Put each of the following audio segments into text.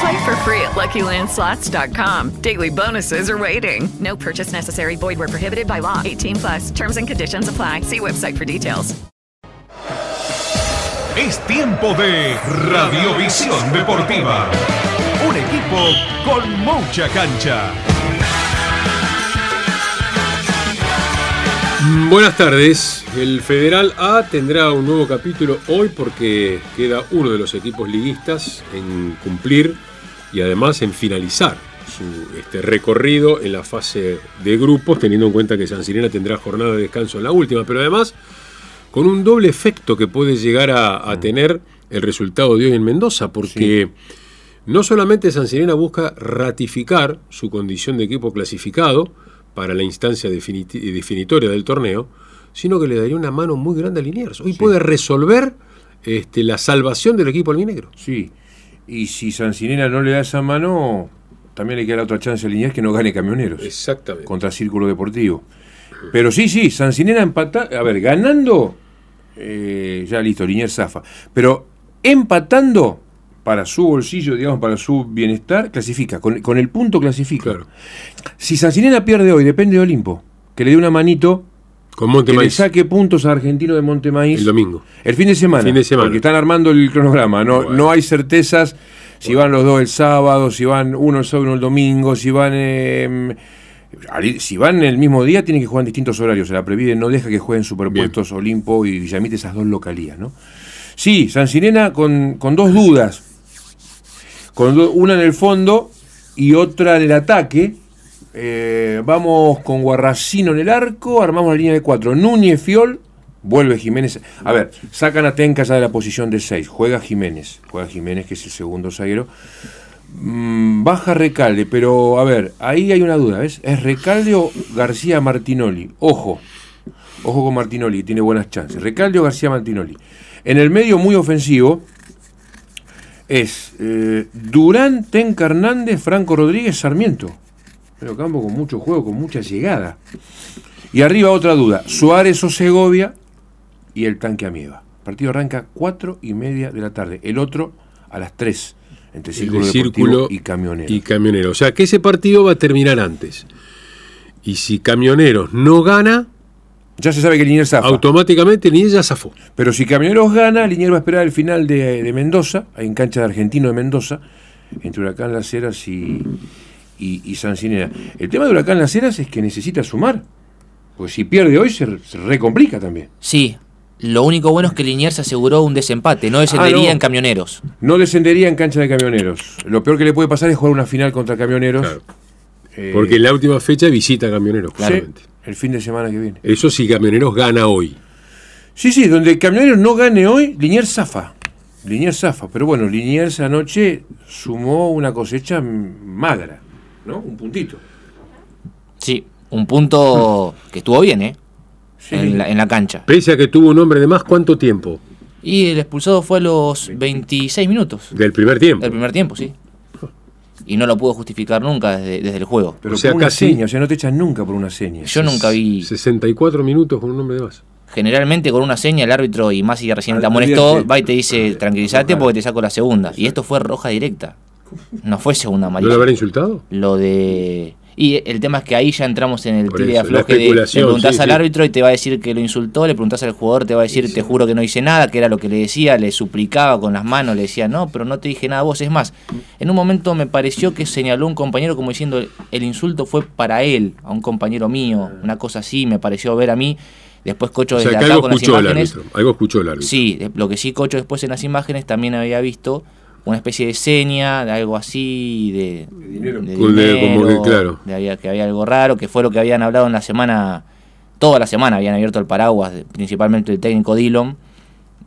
Play for free at LuckyLandSlots.com. Daily bonuses are waiting. No purchase necessary. Void where prohibited by law. 18 plus. Terms and conditions apply. See website for details. Es tiempo de Radiovisión Deportiva. Un equipo con mucha cancha. Buenas tardes. El Federal A tendrá un nuevo capítulo hoy porque queda uno de los equipos liguistas en cumplir y además en finalizar su este, recorrido en la fase de grupos, teniendo en cuenta que San Sirena tendrá jornada de descanso en la última, pero además con un doble efecto que puede llegar a, a tener el resultado de hoy en Mendoza, porque no solamente San Sirena busca ratificar su condición de equipo clasificado para la instancia definitoria del torneo, sino que le daría una mano muy grande a Liniers. Hoy puede resolver este, la salvación del equipo albinegro. Sí, y si Sancinena no le da esa mano, también le queda otra chance a Liniers que no gane camioneros. Exactamente. Contra Círculo Deportivo. Pero sí, sí, Sancinena empata, a ver, ganando, eh, ya listo, Liniers zafa. Pero empatando para su bolsillo, digamos, para su bienestar, clasifica. Con, con el punto clasifica. Claro. Si Sancinena pierde hoy, depende de Olimpo. Que le dé una manito, Con que Montemaíz le saque puntos a Argentino de Montemaíz. el domingo. El fin de semana. Fin de semana. Porque están armando el cronograma. No, Bueno. no hay certezas si van los dos el sábado, si van uno el sábado y uno el domingo, si van. eh, al- si van el mismo día, tienen que jugar en distintos horarios. La Previde no deja que jueguen superpuestos Olimpo y Villamite, esas dos localías, ¿no? Sí, San Sirena con, con dos dudas. Con una en el fondo y otra en el ataque. Eh, vamos con Guarracino en el arco, armamos la línea de cuatro. Núñez, Fiol, vuelve Jiménez. A ver, sacan a Tenca ya de la posición de 6. Juega Jiménez. Juega Jiménez, que es el segundo zaguero. Mm, baja Recalde, pero a ver, ahí hay una duda, ¿ves? ¿Es Recalde o García Martinoli? Ojo, ojo con Martinoli, tiene buenas chances. Recalde o García Martinoli. En el medio muy ofensivo es eh, Durán, Tenca Hernández, Franco Rodríguez, Sarmiento. Pero campo con mucho juego, con mucha llegada. Y arriba otra duda, Suárez o Segovia y el tanque Amieva. El partido arranca 4 y media de la tarde, el otro a las 3, entre Círculo Círculo y Camionero. Y Camionero. O sea que ese partido va a terminar antes. Y si Camioneros no gana, ya se sabe que Liniers zafa. automáticamente Liniers ya zafó. Pero si Camioneros gana, Liniers va a esperar el final de, de Mendoza, ahí en cancha de Argentino de Mendoza, entre Huracán Las Heras y, y, y San Sinera. El tema de Huracán Las Heras es que necesita sumar. Pues si pierde hoy se, se recomplica también. Sí, lo único bueno es que Liniers aseguró un desempate, no descendería Ah, no. en camioneros. No descendería en cancha de camioneros. Lo peor que le puede pasar es jugar una final contra camioneros. Claro. eh, Porque en la última fecha visita a Camioneros, sí, claramente. El fin de semana que viene. Eso si Camioneros gana hoy. Sí, sí, donde Camioneros no gane hoy, Liniers zafa. Liniers zafa. Pero bueno, Liniers anoche sumó una cosecha mm, magra, ¿no? Un puntito. Sí, un punto que estuvo bien, ¿eh? Sí. En, la, en la cancha. Pese a que tuvo un hombre de más, ¿cuánto tiempo? Y el expulsado fue a los 26 minutos Del primer tiempo. del primer tiempo, sí. Y no lo pudo justificar nunca desde, desde el juego. Pero O sea, por una casi- seña, o sea, no te echan nunca por una seña. Yo nunca vi. 64 minutos con un hombre de más. Generalmente con una seña el árbitro, y más si recién te amonestó, va y te dice tranquilízate porque te saco la segunda. Y esto fue roja directa. No fue segunda ¿No amarilla. lo habrá insultado? Lo de. Y el tema es que ahí ya entramos en el tire y afloje de. Le preguntás sí, al sí. árbitro y te va a decir que lo insultó, le preguntás al jugador, te va a decir, te juro que no hice nada, que era lo que le decía, le suplicaba con las manos, le decía, no, pero no te dije nada a vos. Es más, en un momento me pareció que señaló un compañero como diciendo, el insulto fue para él, a un compañero mío, una cosa así, me pareció ver a mí. Después Cocho O sea, desde que acá algo con las escuchó el imágenes. árbitro. Algo escuchó el árbitro. Sí, lo que sí Cocho después en las imágenes también había visto una especie de seña, de algo así, de, de dinero. Como que, claro. de había, que había algo raro, que fue lo que habían hablado en la semana, toda la semana habían abierto el paraguas, de- principalmente el técnico Dillon,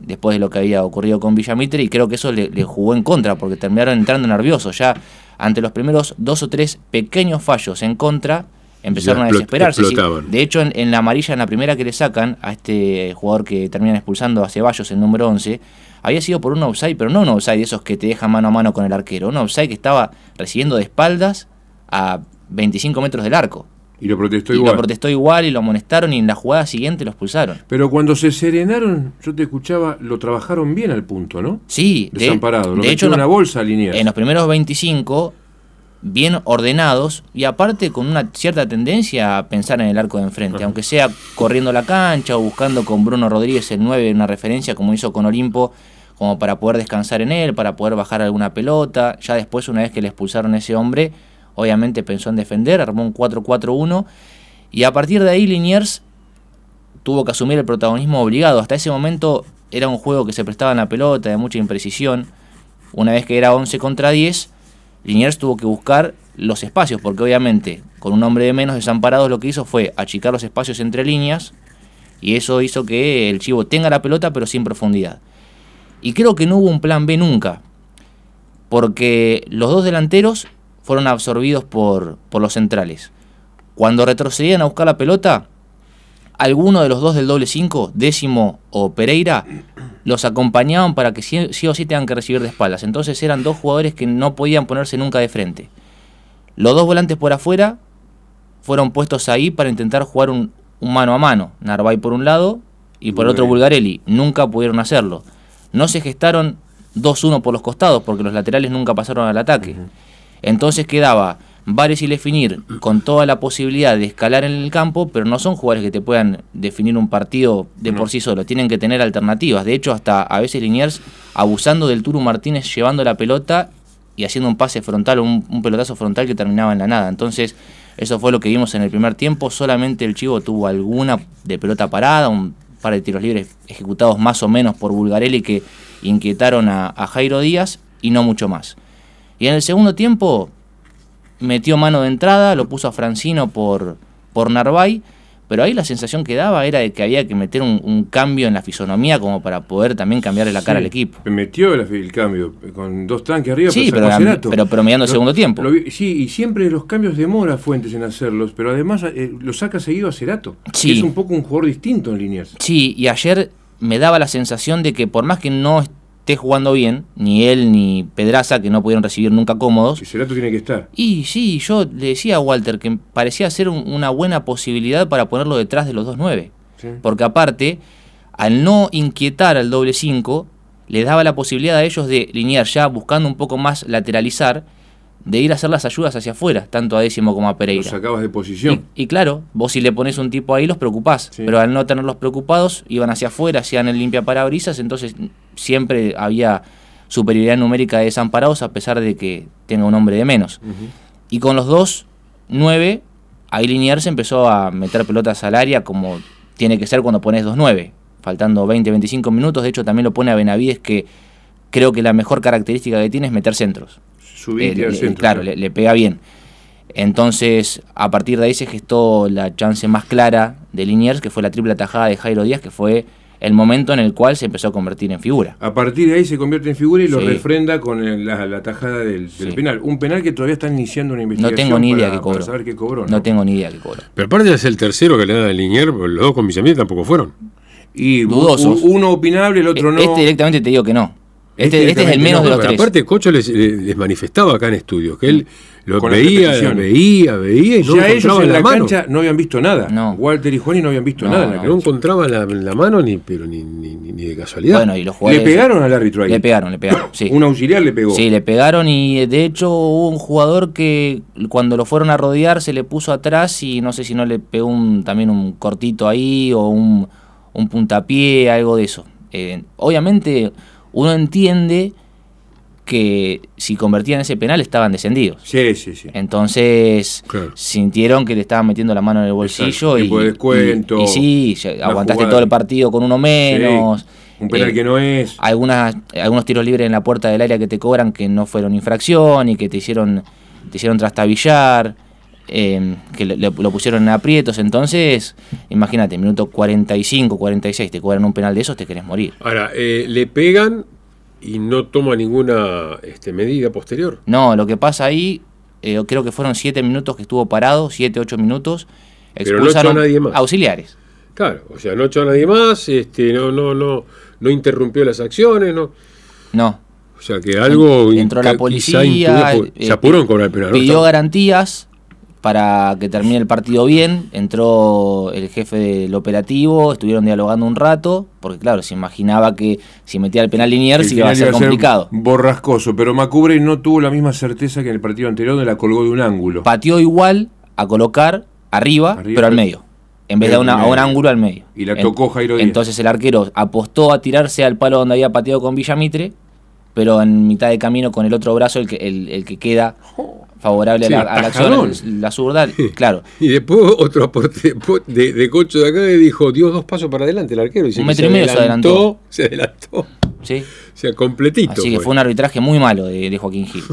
después de lo que había ocurrido con Villamitre, y creo que eso le, le jugó en contra, porque terminaron entrando nerviosos. Ya ante los primeros dos o tres pequeños fallos en contra, empezaron Ya a desesperarse. Sí, de hecho, en, en la amarilla, en la primera que le sacan a este jugador que terminan expulsando a Ceballos, el número 11, había sido por un offside, pero no un offside de esos que te dejan mano a mano con el arquero, un offside que estaba recibiendo de espaldas a 25 metros del arco. Y lo protestó y igual. lo protestó igual y lo amonestaron y en la jugada siguiente lo expulsaron. Pero cuando se serenaron, yo te escuchaba, lo trabajaron bien al punto, ¿no? Sí, de- Desamparado. Lo de hecho, en una bolsa Liniers. En los primeros 25, bien ordenados y aparte con una cierta tendencia a pensar en el arco de enfrente, aunque sea corriendo la cancha o buscando con Bruno Rodríguez el 9 una referencia como hizo con Olimpo, como para poder descansar en él, para poder bajar alguna pelota. Ya después, una vez que le expulsaron a ese hombre, obviamente pensó en defender, armó un 4-4-1 y a partir de ahí Liniers tuvo que asumir el protagonismo obligado. Hasta ese momento era un juego que se prestaba en la pelota, de mucha imprecisión. Una vez que era 11 contra 10, Liniers tuvo que buscar los espacios, porque obviamente con un hombre de menos desamparado lo que hizo fue achicar los espacios entre líneas y eso hizo que el Chivo tenga la pelota pero sin profundidad. Y creo que no hubo un plan B nunca, porque los dos delanteros fueron absorbidos por, por los centrales. Cuando retrocedían a buscar la pelota, alguno de los dos del doble 5, décimo o Pereira, los acompañaban para que sí, sí o sí tengan que recibir de espaldas. Entonces eran dos jugadores que no podían ponerse nunca de frente. Los dos volantes por afuera fueron puestos ahí para intentar jugar un, un mano a mano. Narváez por un lado y por el otro Bulgarelli. Nunca pudieron hacerlo. No se gestaron 2-1 por los costados porque los laterales nunca pasaron al ataque. Entonces quedaba Vares y Lefinir con toda la posibilidad de escalar en el campo, pero no son jugadores que te puedan definir un partido de por sí solo. Tienen que tener alternativas. De hecho, hasta a veces Liniers abusando del Turu Martínez llevando la pelota y haciendo un pase frontal o un, un pelotazo frontal que terminaba en la nada. Entonces, eso fue lo que vimos en el primer tiempo. Solamente el Chivo tuvo alguna de pelota parada, un par de tiros libres ejecutados más o menos por Bulgarelli que inquietaron a, a Jairo Díaz y no mucho más. Y en el segundo tiempo metió mano de entrada, lo puso a Francino por, por Narvay, pero ahí la sensación que daba era de que había que meter un, un cambio en la fisonomía como para poder también cambiarle la cara al equipo. Metió el, el cambio con dos tanques arriba. Sí, sacó pero- Cerato. pero promediando el segundo tiempo. lo sí, y siempre los cambios demora Fuentes en hacerlos, pero además eh, lo saca seguido a Cerato. Sí. Es un poco un jugador distinto en líneas. Sí, y ayer me daba la sensación de que por más que no esté jugando bien, ni él ni Pedraza, que no pudieron recibir nunca cómodos, Y Cerato tiene que estar. Y sí, yo le decía a Walter que parecía ser un- una buena posibilidad para ponerlo detrás de los 2-9. Sí. Porque aparte, al no inquietar al doble 5, les daba la posibilidad a ellos de linear ya buscando un poco más lateralizar, de ir a hacer las ayudas hacia afuera, tanto a Décimo como a Pereira. sacabas de posición. Y, y claro, vos si le pones un tipo ahí los preocupás, Sí. pero al no tenerlos preocupados, iban hacia afuera, hacían el limpia parabrisas, entonces siempre había superioridad numérica de desamparados a pesar de que tenga un hombre de menos. Y con los dos, nueve, ahí Liniers empezó a meter pelotas al área como tiene que ser cuando pones 2-9, faltando 20, 25 minutos. De hecho, también lo pone a Benavides, que creo que la mejor característica que tiene es meter centros. Subiste Eh, al le- centro. claro, le, le pega bien. Entonces, a partir de ahí se gestó la chance más clara de Liniers, que fue la triple tajada de Jairo Díaz, que fue el momento en el cual se empezó a convertir en figura. A partir de ahí se convierte en figura y lo Sí. refrenda con el- la, la tajada del, del Sí. penal. Un penal que todavía están iniciando una No investigación. tengo ni idea para- qué cobró. saber qué cobró. No tengo ni idea qué cobró. Pero aparte de ser el tercero que le da a Linier, los dos con Villamil tampoco fueron. Y Dudosos. uno opinable, el otro no. Este directamente te digo que no. Este Este, este es el menos no, de los tres. aparte, Cocho les, les manifestaba acá en estudios que él lo Con veía, veía, veía y no ya ellos en la, la, mano. cancha no habían visto nada. No. Walter y Juani no habían visto No, nada en la no. No cancha. encontraba la, la mano ni, pero ni, ni, ni- ni de casualidad. Bueno, y los Le pegaron al árbitro ahí. Le pegaron, le pegaron. Sí. Un auxiliar le pegó. Sí, le pegaron y de hecho hubo un jugador que cuando lo fueron a rodear se le puso atrás y no sé si no le pegó un, también un cortito ahí o un, un puntapié, algo de eso. Eh, obviamente uno entiende que si convertían ese penal estaban descendidos. Sí, sí, sí. Entonces Claro. sintieron que le estaban metiendo la mano en el bolsillo y, descuento, y- y sí, aguantaste jugada. todo el partido con uno menos. Un penal Eh, que no es. algunas, algunos tiros libres en la puerta del área que te cobran que no fueron infracción y que te hicieron, te hicieron trastabillar, eh, que lo pusieron en aprietos. Entonces, imagínate, minuto 45, 46, te cobran un penal de esos, te querés morir. Ahora, eh, le pegan y no toma ninguna este, medida posterior. No, lo que pasa ahí, eh, creo que fueron 7 minutos que estuvo parado, 7, 8 minutos. Pero no echó a Expulsaron nadie más. auxiliares. Claro, o sea, no echó a nadie más, este, no, no, no, no interrumpió las acciones, no. No. O sea que algo Entró la policía. eh, se apuró en cobrar el penal. Pidió garantías para que termine el partido bien. Entró el jefe del operativo, estuvieron dialogando un rato, porque claro, se imaginaba que si metía el penal Liniers iba a ser complicado. borrascoso, pero Macubre no tuvo la misma certeza que en el partido anterior donde la colgó de un ángulo. Pateó igual a colocar arriba, Arriba, pero al medio. En vez de a, una- un ángulo al medio. Y la tocó Jairo Díaz. Entonces el arquero apostó a tirarse al palo donde había pateado con Villamitre, pero en mitad de camino con el otro brazo, el que, el, el que queda favorable Sí, a la, a la acción, la zurda, claro. Y después otro aporte de, de Cocho de acá que dijo, dio dos pasos para adelante el arquero. Dice Un metro y medio se adelantó. Se adelantó. ¿sí? O sea, completito. Así que fue un arbitraje muy malo de, de Joaquín Gil.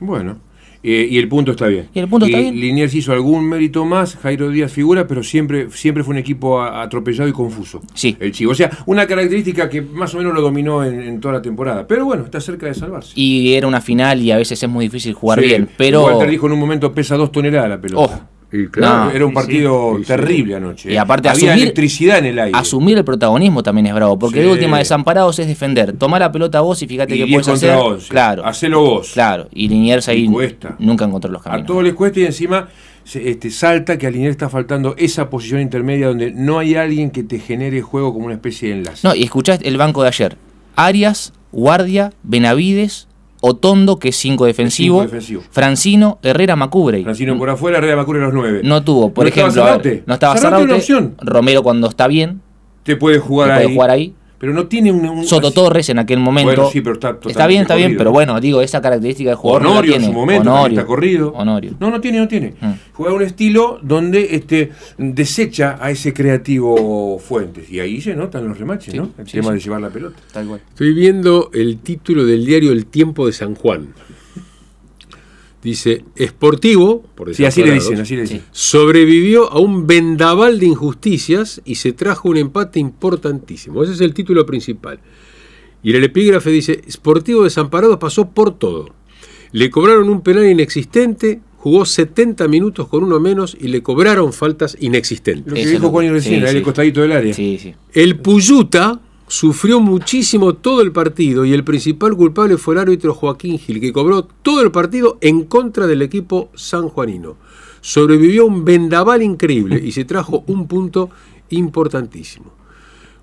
Bueno, eh, y el punto está bien. Y el punto está bien. Liniers hizo algún mérito más, Jairo Díaz figura, pero siempre, siempre fue un equipo a- atropellado y confuso. Sí. El Chivo. O sea, una característica que más o menos lo dominó en, en toda la temporada. Pero bueno, está cerca de salvarse. Y era una final y a veces es muy difícil jugar Sí. bien, pero... Walter dijo en un momento pesa dos toneladas la pelota. Oh, Y claro, No, Era un partido sí, sí. terrible anoche. Y ¿eh? aparte Había asumir- electricidad en el aire. Asumir el protagonismo también es bravo, porque Sí. de última desamparados es defender. Tomar la pelota vos y fíjate Y que 10 puedes hacer. 11. Claro. Hacelo vos. Claro, y Liniers ahí cuesta. nunca encontró los A caminos. todos les cuesta y encima este, salta que a Liniers está faltando esa posición intermedia donde no hay alguien que te genere juego como una especie de enlace. No, y escuchás el banco de ayer. Arias, Guardia, Benavides, Otondo, que es 5 defensivo. Francino, Herrera, Macubre. Francino por afuera, Herrera Macure los nueve. No tuvo, por ¿No estaba ejemplo, no estaba Zarrate. Romero cuando está bien, Te puede jugar que ahí. puede jugar ahí. Pero no tiene un. un- Soto así- Torres en aquel momento. Bueno, sí, pero está totalmente Está bien, está bien, pero bueno, digo, esa característica del jugador no la Honorio en tiene. su momento Honorio. está corrido. Honorio. No, no tiene, no tiene. Mm. Juega un estilo donde este desecha a ese creativo Fuentes. Y ahí se notan los remaches, Sí, ¿no? El sí, tema sí. de llevar la pelota. Tal cual. Estoy viendo el título del diario El Tiempo de San Juan. Dice, esportivo, por Sí, así le dicen, así le dicen. sobrevivió a un vendaval de injusticias y se trajo un empate importantísimo. Ese es el título principal. Y en el epígrafe dice, Sportivo Desamparados pasó por todo. Le cobraron un penal inexistente, jugó 70 minutos con uno menos y le cobraron faltas inexistentes. Lo que Eso dijo Juan recién, sí, ahí sí. el costadito del área. Sí, sí. El Puyuta sufrió muchísimo todo el partido y el principal culpable fue el árbitro Joaquín Gil, que cobró todo el partido en contra del equipo sanjuanino. Sobrevivió un vendaval increíble y se trajo un punto importantísimo.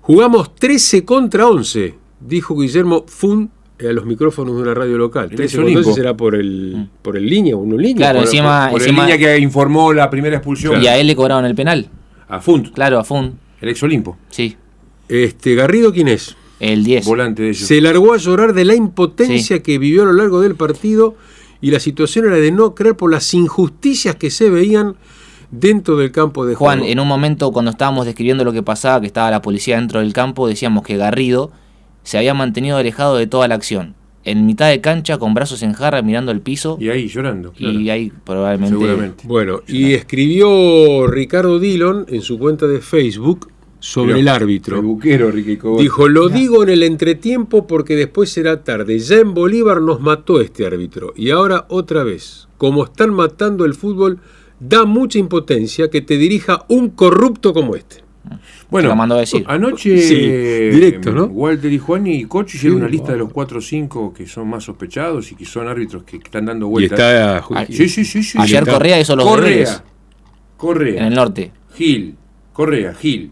Jugamos 13 contra 11, dijo Guillermo Fun a los micrófonos de una radio local. El 13 Olimpo. contra 11 será por el, por el línea, uno en línea. Claro, Por- encima- Por el encima- línea que informó la primera expulsión. Y a él le cobraron el penal. A Funt, Claro, a Fun. el ex Olimpo. Sí. Este, Garrido, ¿quién es? El 10. Volante de ellos. Se largó a llorar de la impotencia que vivió a lo largo del partido y la situación era de no creer por las injusticias que se veían dentro del campo de Juan, juego. en un momento cuando estábamos describiendo lo que pasaba, que estaba la policía dentro del campo, decíamos que Garrido se había mantenido alejado de toda la acción. En mitad de cancha, con brazos en jarra, mirando el piso. Y ahí llorando. claro. Y ahí probablemente. Seguramente. Bueno, y escribió Ricardo Dillon en su cuenta de Facebook sobre el árbitro. El buquero, Ricky Cobos. Dijo, lo digo en el entretiempo porque después será tarde. Ya en Bolívar nos mató este árbitro. Y ahora otra vez. Como están matando el fútbol, da mucha impotencia que te dirija un corrupto como este. Bueno, Lo mandó a decir. Anoche, Sí, directo, ¿no? Walter y Juan y Cocho hicieron Sí, una lista de los 4 o 5 que son más sospechados y que son árbitros que están dando Y vueltas. está... Ah, Sí, sí, sí, sí. Ayer Está- Correa hizo los Correa, deberes Correa, en el norte. Gil, Correa, Gil,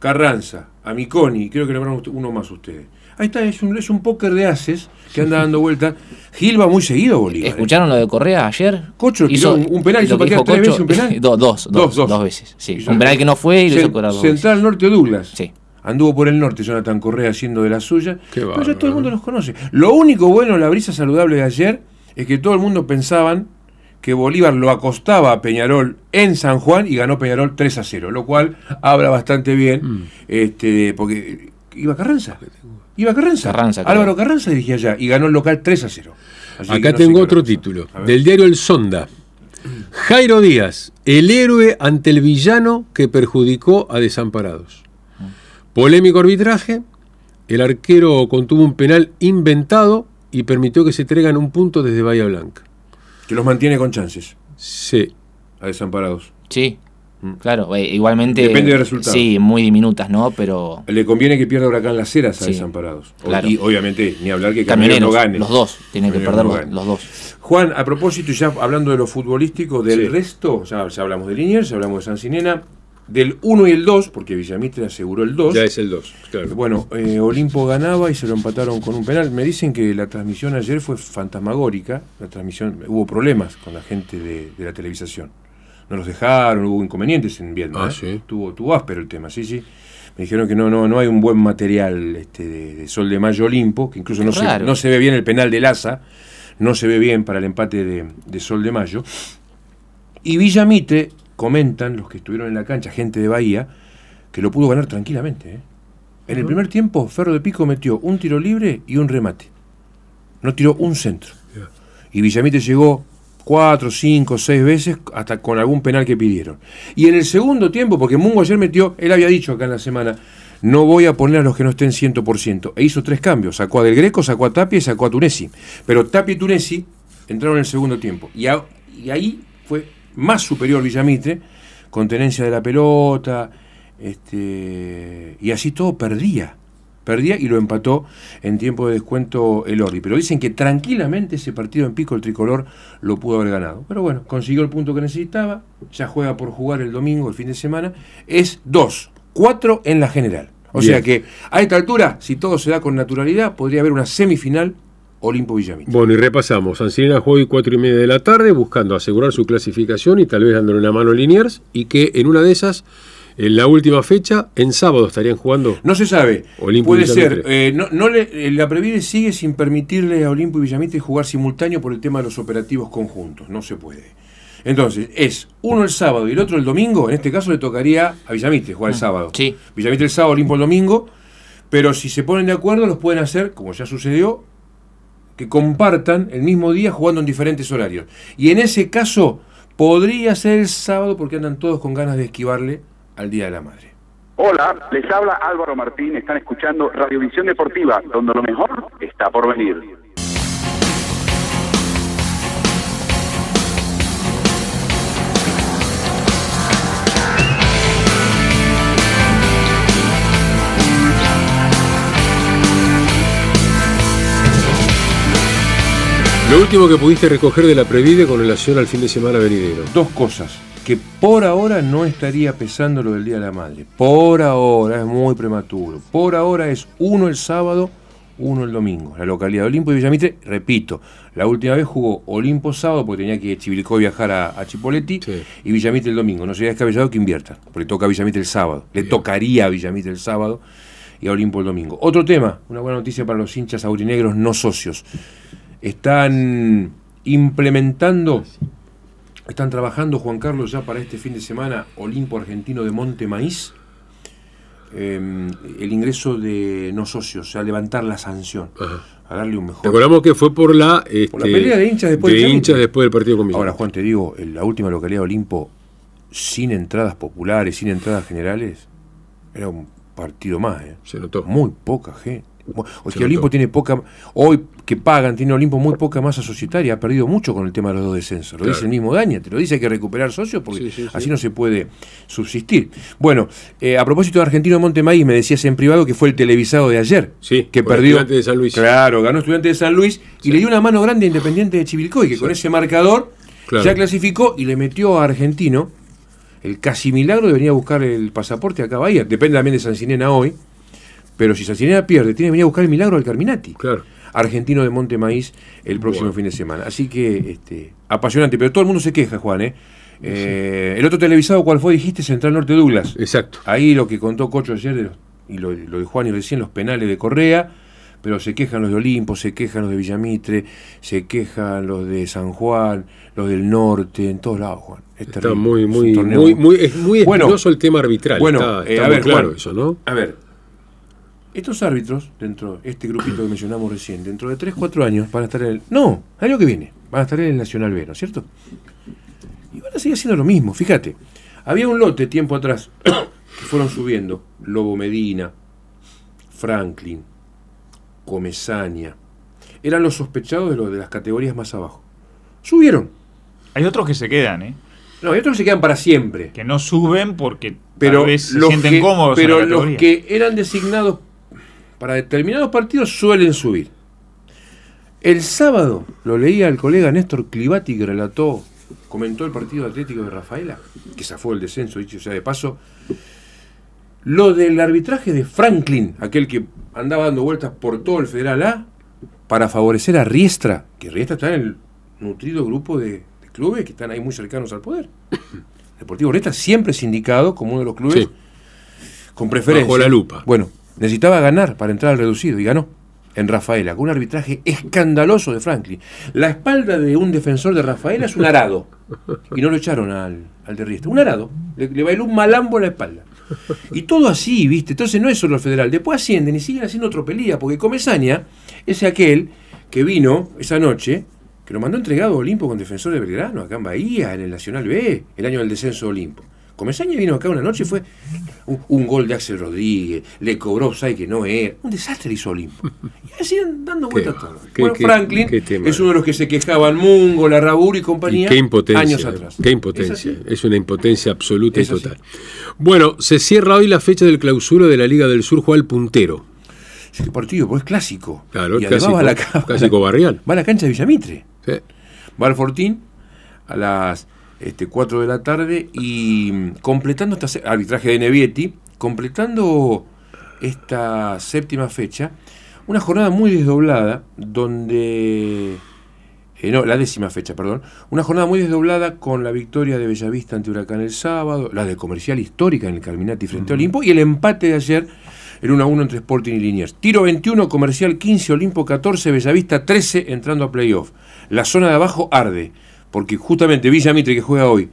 Carranza, Amiconi, creo que nombraron uno más ustedes. Ahí está, es un, es un póker de haces que anda dando vueltas. Gil va muy seguido a Bolívar. ¿eh? ¿Escucharon lo de Correa ayer? Cocho tiró un- un penal, hizo patear tres veces un penal. dos, dos, dos, Dos, dos. dos veces. Sí. Hizo- Un penal que no fue y lo hizo cobrar dos veces. Central Norte Douglas. Sí. Anduvo por el norte Jonathan Correa haciendo de la suya. Qué pero ya todo el mundo ¿no? los conoce. Lo único bueno, la brisa saludable de ayer, es que todo el mundo pensaban que Bolívar lo acostaba a Peñarol en San Juan y ganó Peñarol 3 a 0, lo cual habla bastante bien, Mm. este, porque iba Carranza. Iba Carranza. Carranza. Álvaro Carranza dirigía allá y ganó el local 3 a 0. Así que Acá no tengo otro título, del diario El Sonda. Jairo Díaz, el héroe ante el villano que perjudicó a desamparados. Polémico arbitraje, el arquero contuvo un penal inventado y permitió que se traigan un punto desde Bahía Blanca. Que los mantiene con chances Sí, a desamparados. Sí, claro. eh, igualmente. Mm. Depende del resultado. Sí, muy diminutas, ¿no? Pero. Le conviene que pierda Huracán las ceras a Sí, desamparados. O- claro. Y obviamente, ni hablar que Camioneros no gane. los dos. Tienen que perder no los, dos. Juan, a propósito, y ya hablando de lo futbolístico, del Sí. resto, ya, ya hablamos de Liniers, ya hablamos de San Sinena, del 1 y el 2, porque Villamitre aseguró el 2. ya es el 2. Claro. Bueno, eh, Olimpo ganaba y se lo empataron con un penal. Me dicen que la transmisión ayer fue fantasmagórica. La transmisión, hubo problemas con la gente de, de la televisación. No los dejaron, hubo inconvenientes en Vietnam. Ah, ¿eh? sí. Tuvo, tuvo áspero el tema, sí, sí. Me dijeron que no, no, no hay un buen material este, de, de Sol de Mayo Olimpo, que incluso no se, no se ve bien el penal de Laza, no se ve bien para el empate de, de Sol de Mayo. Y Villamitre, comentan los que estuvieron en la cancha, gente de Bahía, que lo pudo ganar tranquilamente. ¿eh? En el primer tiempo, Ferro de Pico metió un tiro libre y un remate. No tiró un centro. Y Villamitre llegó cuatro, cinco, seis veces hasta con algún penal que pidieron. Y en el segundo tiempo, porque Mungo ayer metió, él había dicho acá en la semana, no voy a poner a los que no estén 100%. E hizo tres cambios. Sacó a Del Greco, sacó a Tapia y sacó a Tunesi. Pero Tapia y Tunesi entraron en el segundo tiempo. Y, a- y ahí fue más superior Villamitre, con tenencia de la pelota, este, y así todo perdía. Perdía y lo empató en tiempo de descuento el Ordi. Pero dicen que tranquilamente ese partido en pico el tricolor lo pudo haber ganado. Pero bueno, consiguió el punto que necesitaba. Ya juega por jugar el domingo, el fin de semana. Es 2, 4 en la general. O Bien. sea que a esta altura, si todo se da con naturalidad, podría haber una semifinal Olimpo Villamita. Bueno, y repasamos. Sirena juega hoy 4 y media de la tarde buscando asegurar su clasificación y tal vez dándole una mano a Liniers y que en una de esas, en la última fecha, en sábado estarían jugando. No se sabe. Olimpo Puede ser. eh, no, no le- eh, la Previde sigue sin permitirle a Olimpo y Villamitre jugar simultáneo por el tema de los operativos conjuntos. No se puede. Entonces, es uno el sábado y el otro el domingo. En este caso le tocaría a Villamitre jugar el sábado. Sí. Villamitre el sábado, Olimpo el domingo. Pero si se ponen de acuerdo, los pueden hacer, como ya sucedió, que compartan el mismo día jugando en diferentes horarios. Y en ese caso, podría ser el sábado porque andan todos con ganas de esquivarle al Día de la Madre. Hola, les habla Álvaro Martín, están escuchando Radiovisión Deportiva, donde lo mejor está por venir. Lo último que pudiste recoger de la Previde con relación al fin de semana venidero. dos cosas. Que por ahora no estaría pesando lo del Día de la Madre. Por ahora es muy prematuro. Por ahora es uno el sábado, uno el domingo. La localidad de Olimpo y Villamitre, repito, la última vez jugó Olimpo sábado porque tenía que Chivilcoy viajar a, a Chipoleti Sí. y Villamitre el domingo. No sería descabellado que inviertan, porque toca a Villamitre el sábado. Le tocaría a Villamitre el sábado y a Olimpo el domingo. Otro tema, una buena noticia para los hinchas aurinegros no socios. Están implementando están trabajando, Juan Carlos, ya para este fin de semana, Olimpo Argentino de Monte Maíz, eh, el ingreso de no socios, o sea, levantar la sanción, Ajá. a darle un mejor... Recordamos que fue por la, Por la este, pelea de hinchas después de del hinchas Villamitre. después del partido con. Ahora, Juan, te digo, en la última localidad de Olimpo, sin entradas populares, sin entradas generales, era un partido más, ¿eh? Se notó. Muy poca gente. O Se que Olimpo tiene poca, hoy que pagan, tiene Olimpo muy poca masa societaria, ha perdido mucho con el tema de los dos descensos. Lo Claro. dice el mismo Daña, te lo dice, hay que recuperar socios porque Sí, sí, sí. así no se puede subsistir. Bueno, eh, a propósito de Argentino de Montemaíz, me decías en privado que fue el televisado de ayer. Sí, que perdió. Estudiantes de San Luis. Claro, ganó Estudiante de San Luis y le dio una mano grande a Independiente de Chivilcoy, que con ese marcador Claro. ya clasificó y le metió a Argentino el casi milagro de venir a buscar el pasaporte acá a Bahía. Depende también de San Sinena hoy. Pero si San Sinena pierde, tiene que venir a buscar el milagro al Carminati. Claro. Argentino de Monte Maíz el próximo Bueno. fin de semana. Así que este, apasionante, pero todo el mundo se queja, Juan. ¿eh? Eh, el otro televisado, ¿cuál fue? Dijiste Central Norte Douglas. Exacto. Ahí lo que contó Cocho ayer de los y lo, lo de Juan y recién, los penales de Correa, pero se quejan los de Olimpo, se quejan los de Villamitre, se quejan los de San Juan, los del norte, en todos lados, Juan. Es Está terrible. muy, Es muy, muy, muy, es muy Bueno, el tema arbitral. Bueno, está, eh, a muy ver, claro Juan, eso, ¿no? A ver, estos árbitros, dentro de este grupito que mencionamos recién, dentro de 3, 4 años van a estar en el. No, año que viene, van a estar en el Nacional B, ¿no es cierto? Y van a seguir haciendo lo mismo, fíjate. Había un lote tiempo atrás que fueron subiendo Lobo Medina, Franklin, Comezaña. Eran los sospechados de los de las categorías más abajo. Subieron. Hay otros que se quedan, ¿eh? No, hay otros que se quedan para siempre. Que no suben porque pero tal vez se sienten que, cómodos en pero la los que eran designados para determinados partidos suelen subir. El sábado lo leía el colega Néstor Clivati que relató, comentó el partido atlético de Rafaela, que zafó el descenso, dicho sea de paso. Lo del arbitraje de Franklin, aquel que andaba dando vueltas por todo el Federal A, para favorecer a Riestra, que Riestra está en el nutrido grupo de, de clubes que están ahí muy cercanos al poder. Deportivo Riestra siempre sindicado como uno de los clubes Sí. con preferencia. Bajo la lupa. Bueno, necesitaba ganar para entrar al reducido y ganó en Rafaela, con un arbitraje escandaloso de Franklin. La espalda de un defensor de Rafaela es un arado. Y no lo echaron al, al de Riestra. Un arado. Le, bailó un malambo en la espalda. Y todo así, ¿viste? Entonces no es solo el federal. Después ascienden y siguen haciendo tropelía, porque Comesaña es aquel que vino esa noche, que lo mandó entregado a Olimpo con defensor de Belgrano, acá en Bahía, en el Nacional B, el año del descenso de Olimpo. Comesaña vino acá una noche y fue un, un gol de Axel Rodríguez, le cobró sabe que no era. Un desastre hizo Olimpo. Y así dando vueltas todo. Bueno, qué- Franklin qué es uno de los que se quejaban Mungo, la Rabur y compañía Y qué impotencia. años atrás. Qué ¿Es impotencia. Es, una impotencia absoluta Es y total. Bueno, se cierra hoy la fecha del clausura de la Liga del Sur, juega el puntero. Sí, qué partido, pues es clásico. Claro, y clásico, además va a la, clásico barrial. Va a la cancha de Villamitre. Sí. Va al Fortín a las este, 4 de la tarde y mm, completando esta se- arbitraje de Nevietti, completando esta séptima fecha, una jornada muy desdoblada donde eh, no, la décima fecha, perdón, una jornada muy desdoblada con la victoria de Bellavista ante Huracán el sábado, la de Comercial Histórica en el Carminati frente a Olimpo y el empate de ayer, el 1 a 1 entre Sporting y Liniers. Tiro 21, Comercial 15, Olimpo 14, Bellavista 13 entrando a playoff. La zona de abajo arde, porque justamente Villa Mitre que juega hoy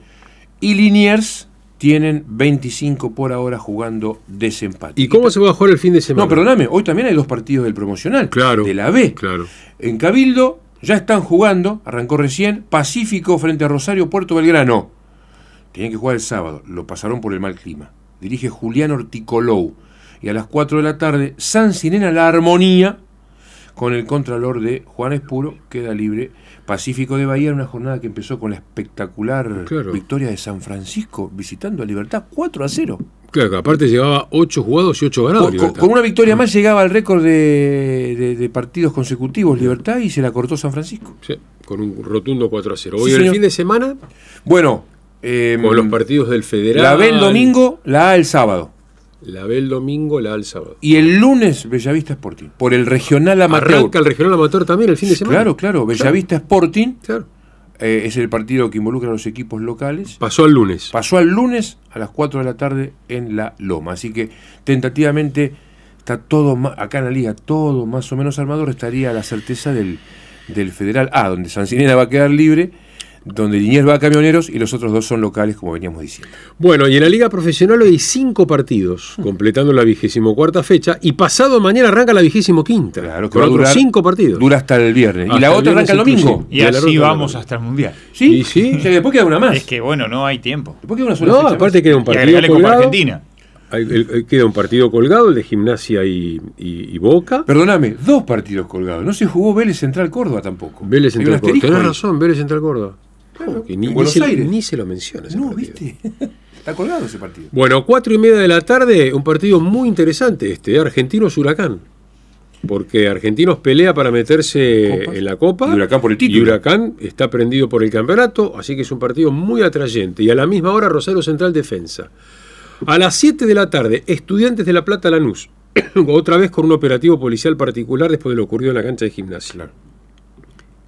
y Liniers tienen 25 por ahora jugando desempate. ¿Y cómo se va a jugar el fin de semana? No, perdóname, hoy también hay dos partidos del promocional. Claro. De la B. Claro. En Cabildo ya están jugando, arrancó recién, Pacífico frente a Rosario Puerto Belgrano. Tenían que jugar el sábado, lo pasaron por el mal clima. Dirige Julián Orticolou. Y a las 4 de la tarde, San Sinena La Armonía, con el contralor de Juan Espuro, queda libre. Pacífico de Bahía, una jornada que empezó con la espectacular Claro. victoria de San Francisco, visitando a Libertad 4 a 0. Claro, que aparte llevaba 8 jugados y 8 ganados. Con, una victoria más llegaba al récord de, de- de partidos consecutivos Libertad y se la cortó San Francisco. Sí, con un rotundo 4 a 0. Sí, Hoy el señor. fin de semana, Bueno, eh, con los partidos del Federal. la B el domingo, la A el sábado. La B el domingo, la A el sábado. Y el lunes Bellavista Sporting, por el regional amateur. Arranca el regional amateur también el fin de semana. Claro, claro, Bellavista Sporting Claro. eh, es el partido que involucra a los equipos locales. Pasó al lunes. Pasó al lunes a las 4 de la tarde en la Loma. Así que tentativamente está todo, acá en la liga, todo más o menos armado. Restaría la certeza del, del Federal A, donde Sancinena va a quedar libre, donde Liniers va a Camioneros y los otros dos son locales, como veníamos diciendo. Bueno, y en la Liga Profesional hoy hay cinco partidos, Hmm. completando la vigésimo cuarta fecha, y pasado mañana arranca la vigésimo quinta. Claro, que con va a otros durar- cinco partidos. Dura hasta el viernes. Hasta y la otra arranca el domingo. Y Y así vamos hasta el mundial. ¿Sí? Y sí. O sea, después queda una más. Es que bueno, no hay tiempo. Después queda una sola No, fecha aparte más. queda un Y partido Copa colgado. Argentina. Hay- el- el- queda un partido colgado, el de Gimnasia y, y- y Boca. Perdóname, dos partidos colgados. No se jugó Vélez Central Córdoba tampoco. Vélez Central Córdoba. Tenés ahí. razón, Vélez Central Córdoba. Claro, Que ni, en ni Buenos se, Aires. ni se lo menciona ese No, partido. ¿viste? Está colgado ese partido. Bueno, cuatro y media de la tarde, un partido muy interesante este, Argentinos Huracán. Porque Argentinos pelea para meterse en la Copa. Y Huracán por el Y. Huracán está prendido por el campeonato, así que es un partido muy atrayente. Y a la misma hora Rosario Central Defensa. A las 7 de la tarde, Estudiantes de La Plata Lanús. Otra vez con un operativo policial particular después de lo ocurrido en la cancha de gimnasia. Claro.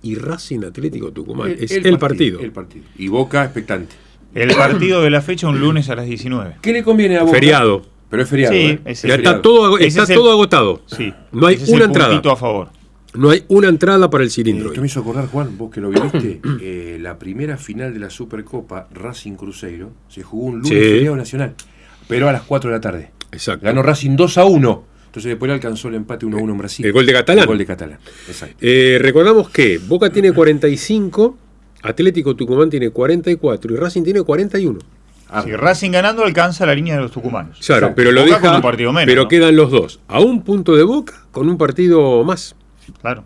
Y Racing Atlético Tucumán. El- es el el, partido. El partido. Y Boca expectante. El partido de la fecha un lunes a las 19. ¿Qué le conviene a Boca? Feriado. Pero es feriado. Sí, ¿eh? es Ya el- está todo, está es todo agotado. Sí. No hay ese es una el entrada. a favor. No hay una entrada para el cilindro. Esto hoy. me hizo acordar, Juan, vos que lo viviste, eh, la primera final de la Supercopa Racing Cruzeiro se jugó un lunes Sí. feriado nacional, pero a las 4 de la tarde. Exacto. Ganó Racing 2 a 1. Entonces después le alcanzó el empate 1 a 1 en Brasil. El gol de Catalán. El gol de Catalán, exacto. Eh, recordamos que Boca tiene 45, Atlético Tucumán tiene 44 y Racing tiene 41. Ah, Si Racing ganando alcanza la línea de los tucumanos. Claro, Exacto. pero lo Boca deja. con un partido menos, pero ¿no? quedan los dos. A un punto de Boca con un partido más. Claro.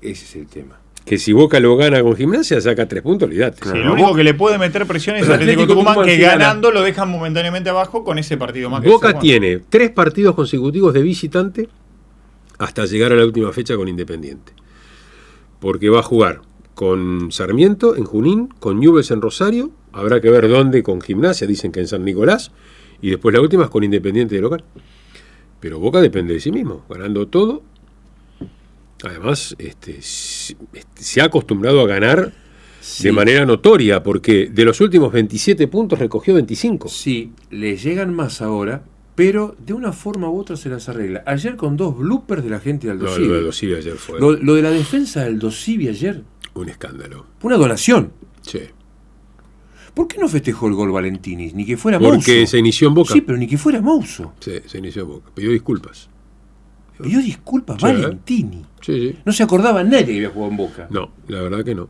Ese es el tema. Que si Boca lo gana con gimnasia, saca tres puntos, olvídate. Sí, el único que le puede meter presión es Atlético, Atlético Tucumán, Tucumán que ganando lo dejan momentáneamente abajo con ese partido más. que Boca tiene tres partidos consecutivos de visitante hasta llegar a la última fecha con Independiente. Porque va a jugar con Sarmiento en Junín, con Nubes en Rosario, habrá que ver dónde con Gimnasia, dicen que en San Nicolás, y después la última es con Independiente de local. Pero Boca depende de sí mismo, ganando todo. Además, este, este, se ha acostumbrado a ganar de manera notoria, porque de los últimos 27 puntos recogió 25. Sí, le llegan más ahora, pero de una forma u otra se las arregla. Ayer con dos bloopers de la gente del No, Dosivi. lo de ayer fue Lo, lo de la defensa del Dosivi ayer, un escándalo. una donación. Sí. ¿Por qué no festejó el gol Valentini? Ni que fuera Porque Mouso. se inició en Boca. Sí, pero ni que fuera Mouso. Sí, se inició en Boca. Pidió disculpas. Pidió disculpas Sí. Valentini. Sí, sí. No se acordaba nadie que había jugado en Boca. No, la verdad que no.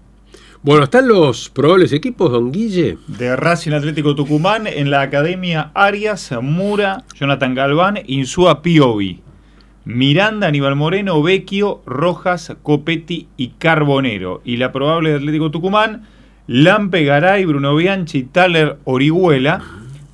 Bueno, están los probables equipos, don Guille. De Racing Atlético Tucumán en la Academia Arias, Mura, Jonathan Galván, Insúa Piovi. Miranda, Aníbal Moreno, Vecchio, Rojas, Copetti y Carbonero. Y la probable de Atlético Tucumán, Lampe, Garay, Bruno Bianchi, Taller, Orihuela,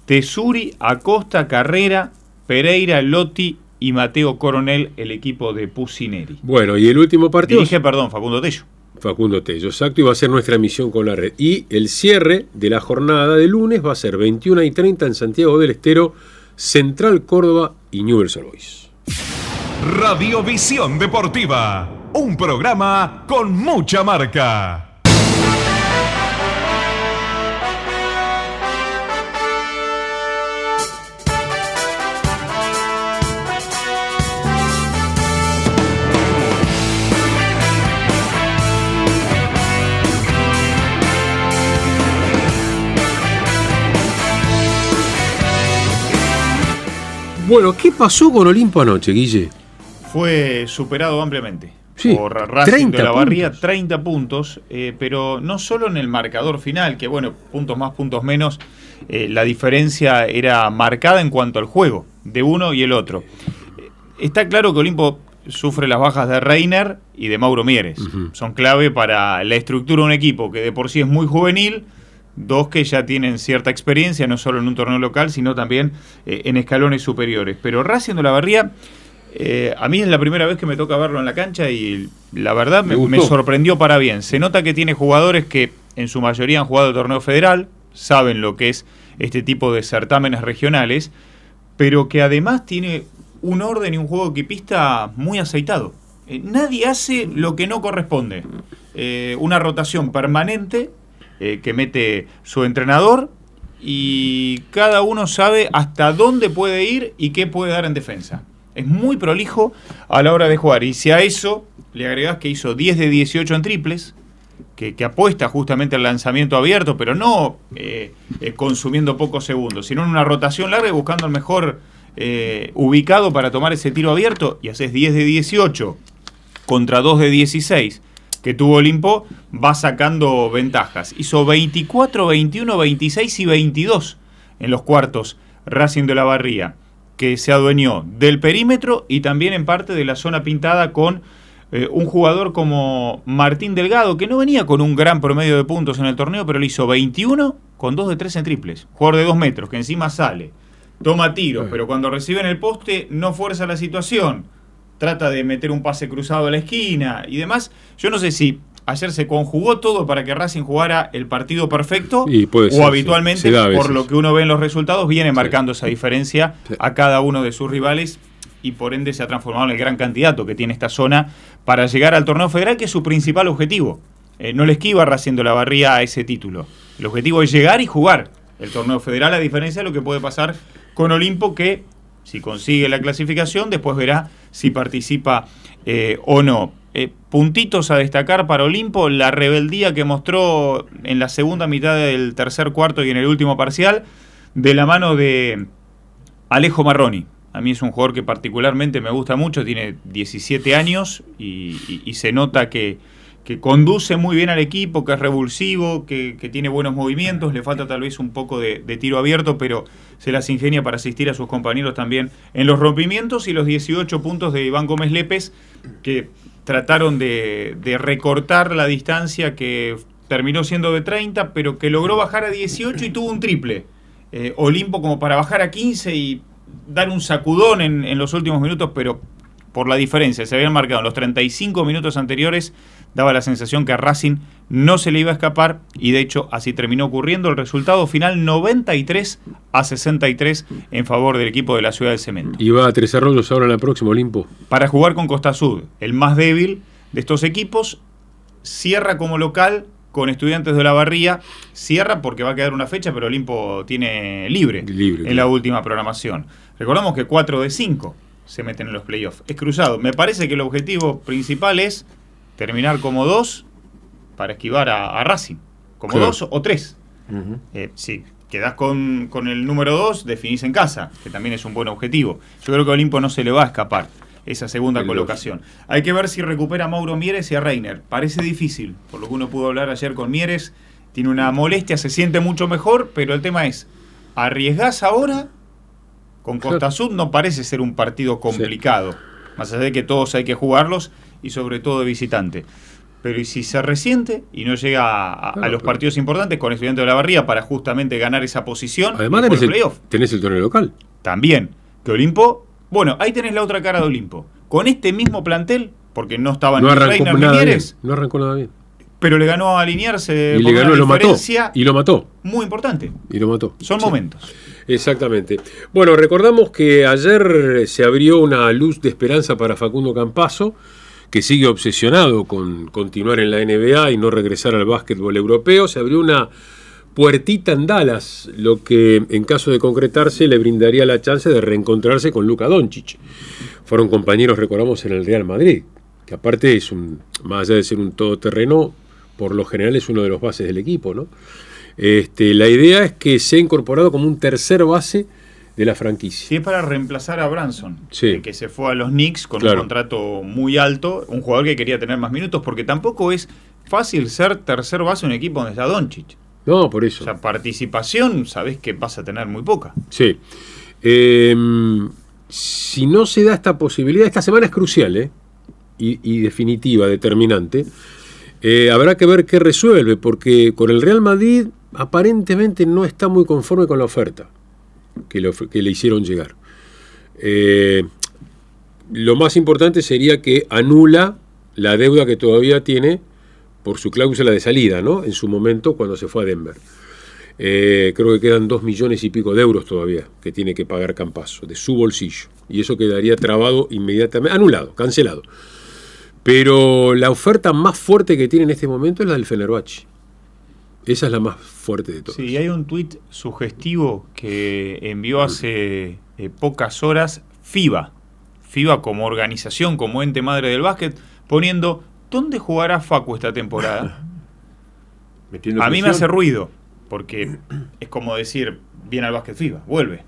Tesuri, Acosta, Carrera, Pereira, Lotti y Mateo Coronel, el equipo de Pusineri. Bueno, y el último partido. Dirige, perdón, Facundo Tello. Facundo Tello, exacto, y va a ser nuestra emisión con la red. Y el cierre de la jornada de lunes va a ser 21 y 30 en Santiago del Estero, Central Córdoba y Newell's Old Boys. Radiovisión Deportiva, un programa con mucha marca. Bueno, ¿qué pasó con Olimpo anoche, Guille? Fue superado ampliamente. Sí, por Racing 30 de la Barría, puntos. 30 puntos, eh, pero no solo en el marcador final, que bueno, puntos más, puntos menos, eh, la diferencia era marcada en cuanto al juego, de uno y el otro. Eh, Está claro que Olimpo sufre las bajas de Reiner y de Mauro Mieres. Son clave para la estructura de un equipo que de por sí es muy juvenil, dos que ya tienen cierta experiencia, no solo en un torneo local, sino también eh, en escalones superiores. Pero Racing de la Barría, eh, a mí es la primera vez que me toca verlo en la cancha y la verdad me, Me me gustó. sorprendió para bien. Se nota que tiene jugadores que en su mayoría han jugado el torneo federal, saben lo que es este tipo de certámenes regionales, pero que además tiene un orden y un juego equipista muy aceitado. Eh, nadie hace lo que no corresponde. Una rotación permanente eh, que mete su entrenador y cada uno sabe hasta dónde puede ir y qué puede dar en defensa. Es muy prolijo a la hora de jugar. Y si a eso le agregás que hizo 10 de 18 en triples, que, apuesta justamente al lanzamiento abierto, pero no eh, eh, consumiendo pocos segundos, sino en una rotación larga y buscando el mejor ubicado para tomar ese tiro abierto, y haces 10 de 18 contra 2 de 16 que tuvo Olimpo, va sacando ventajas. Hizo 24, 21, 26 y 22 en los cuartos Racing de la Barría, que se adueñó del perímetro y también en parte de la zona pintada con eh, un jugador como Martín Delgado, que no venía con un gran promedio de puntos en el torneo, pero le hizo 21 con 2 de 3 en triples. Jugador de 2 metros, que encima sale, toma tiros, pero cuando recibe en el poste no fuerza la situación trata de meter un pase cruzado a la esquina y demás. Yo no sé si ayer se conjugó todo para que Racing jugara el partido perfecto Y puede o ser, habitualmente, por lo que uno ve en los resultados, viene marcando esa diferencia Sí. a cada uno de sus rivales y por ende se ha transformado en el gran candidato que tiene esta zona para llegar al torneo federal, que es su principal objetivo. Eh, no le esquiva Racing de la Barría a ese título. El objetivo es llegar y jugar el torneo federal, a diferencia de lo que puede pasar con Olimpo que si consigue la clasificación después verá si participa eh, o no. Eh, puntitos a destacar para Olimpo, la rebeldía que mostró en la segunda mitad del tercer cuarto y en el último parcial, de la mano de Alejo Marroni. A mí es un jugador que particularmente me gusta mucho, tiene 17 años y, se nota que, que conduce muy bien al equipo, que es revulsivo, que, que tiene buenos movimientos, le falta tal vez un poco de, de tiro abierto, pero se las ingenia para asistir a sus compañeros también en los rompimientos y los 18 puntos de Iván Gómez Lépez, que trataron de, de recortar la distancia que terminó siendo de 30, pero que logró bajar a 18 y tuvo un triple. Eh, Olimpo como para bajar a 15 y dar un sacudón en, en los últimos minutos, pero por la diferencia, se habían marcado en los 35 minutos anteriores, daba la sensación que a Racing no se le iba a escapar y de hecho así terminó ocurriendo. El resultado final 93 a 63 en favor del equipo de la Ciudad del Cemento. Y va a Tres Arroyos ahora en la próxima, Olimpo. Para jugar con Costa Sud, el más débil de estos equipos, cierra como local con Estudiantes de la Barría, cierra porque va a quedar una fecha, pero Olimpo tiene libre, Libre, en la última programación. Recordamos que 4 de 5 se meten en los playoffs. Es cruzado. Me parece que el objetivo principal es terminar como 2 para esquivar a, a Racing. Como Claro. 2 o 3. Eh, si quedás con, con el número 2, definís en casa, que también es un buen objetivo. Yo creo que a Olimpo no se le va a escapar esa segunda El colocación. Hay que ver si recupera a Mauro Mieres y a Reiner. Parece difícil, por lo que uno pudo hablar ayer con Mieres. Tiene una molestia, se siente mucho mejor, pero el tema es, ¿arriesgás ahora? Con Costa Sud no parece ser un partido complicado. Más allá de que todos hay que jugarlos y sobre todo de visitante. Pero ¿y si se resiente y no llega a, a- a Claro, los partidos importantes con Estudiantes de la Barría para justamente ganar esa posición? Además y tenés el, tenés el torneo local. También. Que Olimpo, bueno, ahí tenés la otra cara de Olimpo. Con este mismo plantel, porque no estaban No ni arrancó Reiner nada bien. Mieres, No arrancó nada bien. pero le ganó a alinearse Y por le ganó y lo mató. Y lo mató. muy importante. Y lo mató. Son Sí. momentos. Exactamente. Bueno, recordamos que ayer se abrió una luz de esperanza para Facundo Campazo, que sigue obsesionado con continuar en la NBA y no regresar al básquetbol europeo. Se abrió una puertita en Dallas, lo que en caso de concretarse le brindaría la chance de reencontrarse con Luka Doncic. Fueron compañeros, recordamos, en el Real Madrid, que aparte es un, más allá de ser un todoterreno, por lo general es uno de los bases del equipo, ¿no? Este, la idea es que se ha incorporado como un tercer base de la franquicia. Si es para reemplazar a Branson, Sí. que se fue a los Knicks con Claro. un contrato muy alto, un jugador que quería tener más minutos, porque tampoco es fácil ser tercer base en un equipo donde está Doncic. No, por eso. O sea, participación, sabés que vas a tener muy poca. Sí. Eh, si no se da esta posibilidad, esta semana es crucial, ¿eh? Y, y definitiva, determinante. Eh, habrá que ver qué resuelve, porque con el Real Madrid aparentemente no está muy conforme con la oferta que le, hicieron llegar. Eh, lo más importante sería que anula la deuda que todavía tiene por su cláusula de salida, ¿no? En su momento cuando se fue a Denver. Eh, creo que quedan dos millones y pico de euros todavía que tiene que pagar Campazo de su bolsillo. Y eso quedaría trabado inmediatamente, anulado, cancelado. Pero la oferta más fuerte que tiene en este momento es la del Fenerbahce. Esa es la más fuerte de todas. Sí, hay un tuit sugestivo que envió hace eh, pocas horas FIBA. FIBA como organización, como ente madre del básquet, poniendo ¿dónde jugará Facu esta temporada? Metiendo A mí me presión. hace ruido, porque es como decir, viene al básquet FIBA, vuelve.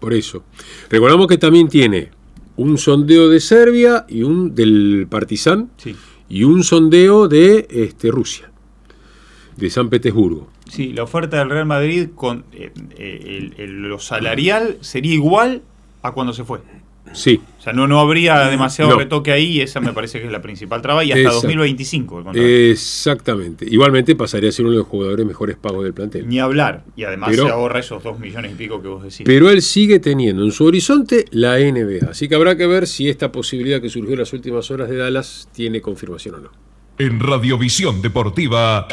Por eso. Recordamos que también tiene un sondeo de Serbia y un del Partizan Sí. y un sondeo de este, Rusia, de San Petersburgo. Sí, la oferta del Real Madrid con eh, eh, el- el- lo salarial sería igual a cuando se fue. Sí, O sea, no, no habría demasiado No. retoque ahí y esa me parece que es la principal traba y hasta Exacto. 2025. el contrato. exactamente. Igualmente pasaría a ser uno de los jugadores mejores pagos del plantel. Ni hablar. Y además Pero- se ahorra esos dos millones y pico que vos decís. Pero él sigue teniendo en su horizonte la NBA. Así que habrá que ver si esta posibilidad que surgió en las últimas horas de Dallas tiene confirmación o no. En Radiovisión Deportiva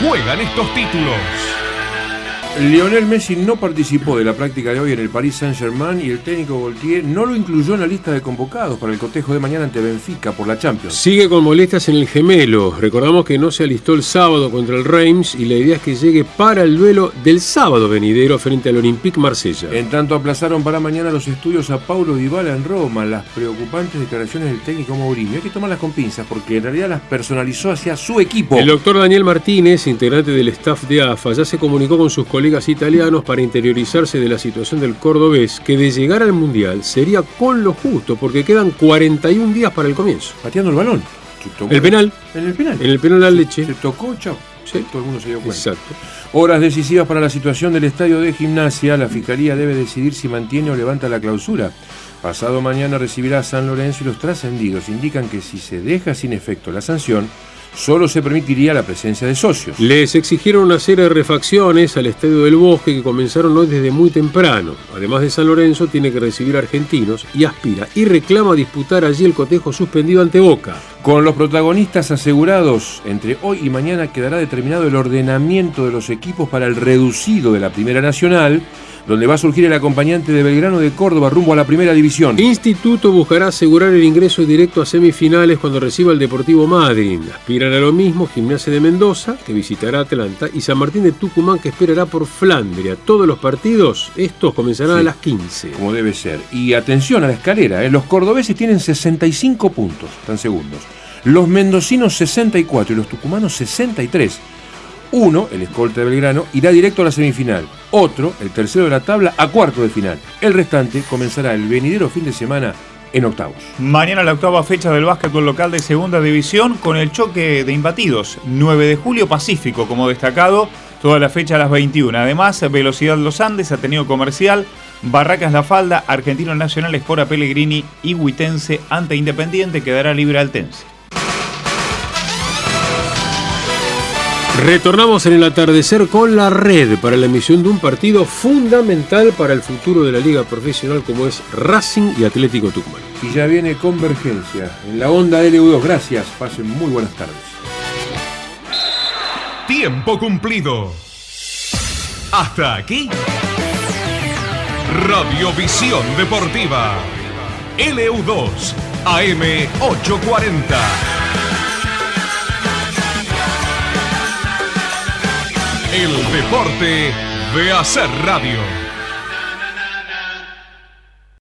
juegan estos títulos. Lionel Messi no participó de la práctica de hoy en el Paris Saint-Germain y el técnico Gaultier no lo incluyó en la lista de convocados para el cotejo de mañana ante Benfica por la Champions. Sigue con molestias en el gemelo. Recordamos que no se alistó el sábado contra el Reims y la idea es que llegue para el duelo del sábado venidero frente al Olympique Marsella. En tanto aplazaron para mañana los estudios a Paulo Dybala en Roma, las preocupantes declaraciones del técnico Mourinho. Hay que tomarlas con pinzas porque en realidad las personalizó hacia su equipo. El doctor Daniel Martínez, integrante del staff de AFA, ya se comunicó con sus colegas italianos para interiorizarse de la situación del cordobés, que de llegar al Mundial sería con lo justo, porque quedan 41 días para el comienzo. Pateando el balón. El penal. En el penal. En el penal al leche. Se tocó, chao. Sí. Todo el mundo se dio cuenta. Exacto. Horas decisivas para la situación del estadio de gimnasia. La fiscalía debe decidir si mantiene o levanta la clausura. Pasado mañana recibirá a San Lorenzo y los trascendidos indican que si se deja sin efecto la sanción, solo se permitiría la presencia de socios. Les exigieron de refacciones al Estadio del Bosque que comenzaron hoy desde muy temprano. Además de San Lorenzo, tiene que recibir argentinos y aspira y reclama disputar allí el cotejo suspendido ante Boca. Con los protagonistas asegurados, entre hoy y mañana quedará determinado el ordenamiento de los equipos para el reducido de la Primera Nacional, donde va a surgir el acompañante de Belgrano de Córdoba rumbo a la Primera División. Instituto buscará asegurar el ingreso directo a semifinales cuando reciba el Deportivo Madrid. Aspiran a lo mismo Gimnasia de Mendoza, que visitará Atlanta, y San Martín de Tucumán, que esperará por Flandria. Todos los partidos, estos comenzarán Sí. a las 15. Como debe ser. Y atención a la escalera, ¿eh? los cordobeses tienen 65 puntos, están segundos. Los mendocinos 64 y los tucumanos 63. Uno, el escolta de Belgrano, irá directo a la semifinal. Otro, el tercero de la tabla, a cuarto de final. El restante comenzará el venidero fin de semana en octavos. Mañana la octava fecha del básquetbol local de segunda división con el choque de imbatidos. 9 de julio Pacífico como destacado, toda la fecha a las 21. Además, Velocidad Los Andes, Ateneo Comercial, Barracas La Falda, Argentino Nacional, Espora Pellegrini y Huitense ante Independiente quedará libre Altense. Retornamos en el atardecer con la red para la emisión de un partido fundamental para el futuro de la liga profesional como es Racing y Atlético Tucumán. Y ya viene Convergencia en la onda LU2. Gracias, pasen muy buenas tardes. Tiempo cumplido. Hasta aquí. Radiovisión Deportiva. LU2 AM840. El deporte de hacer radio.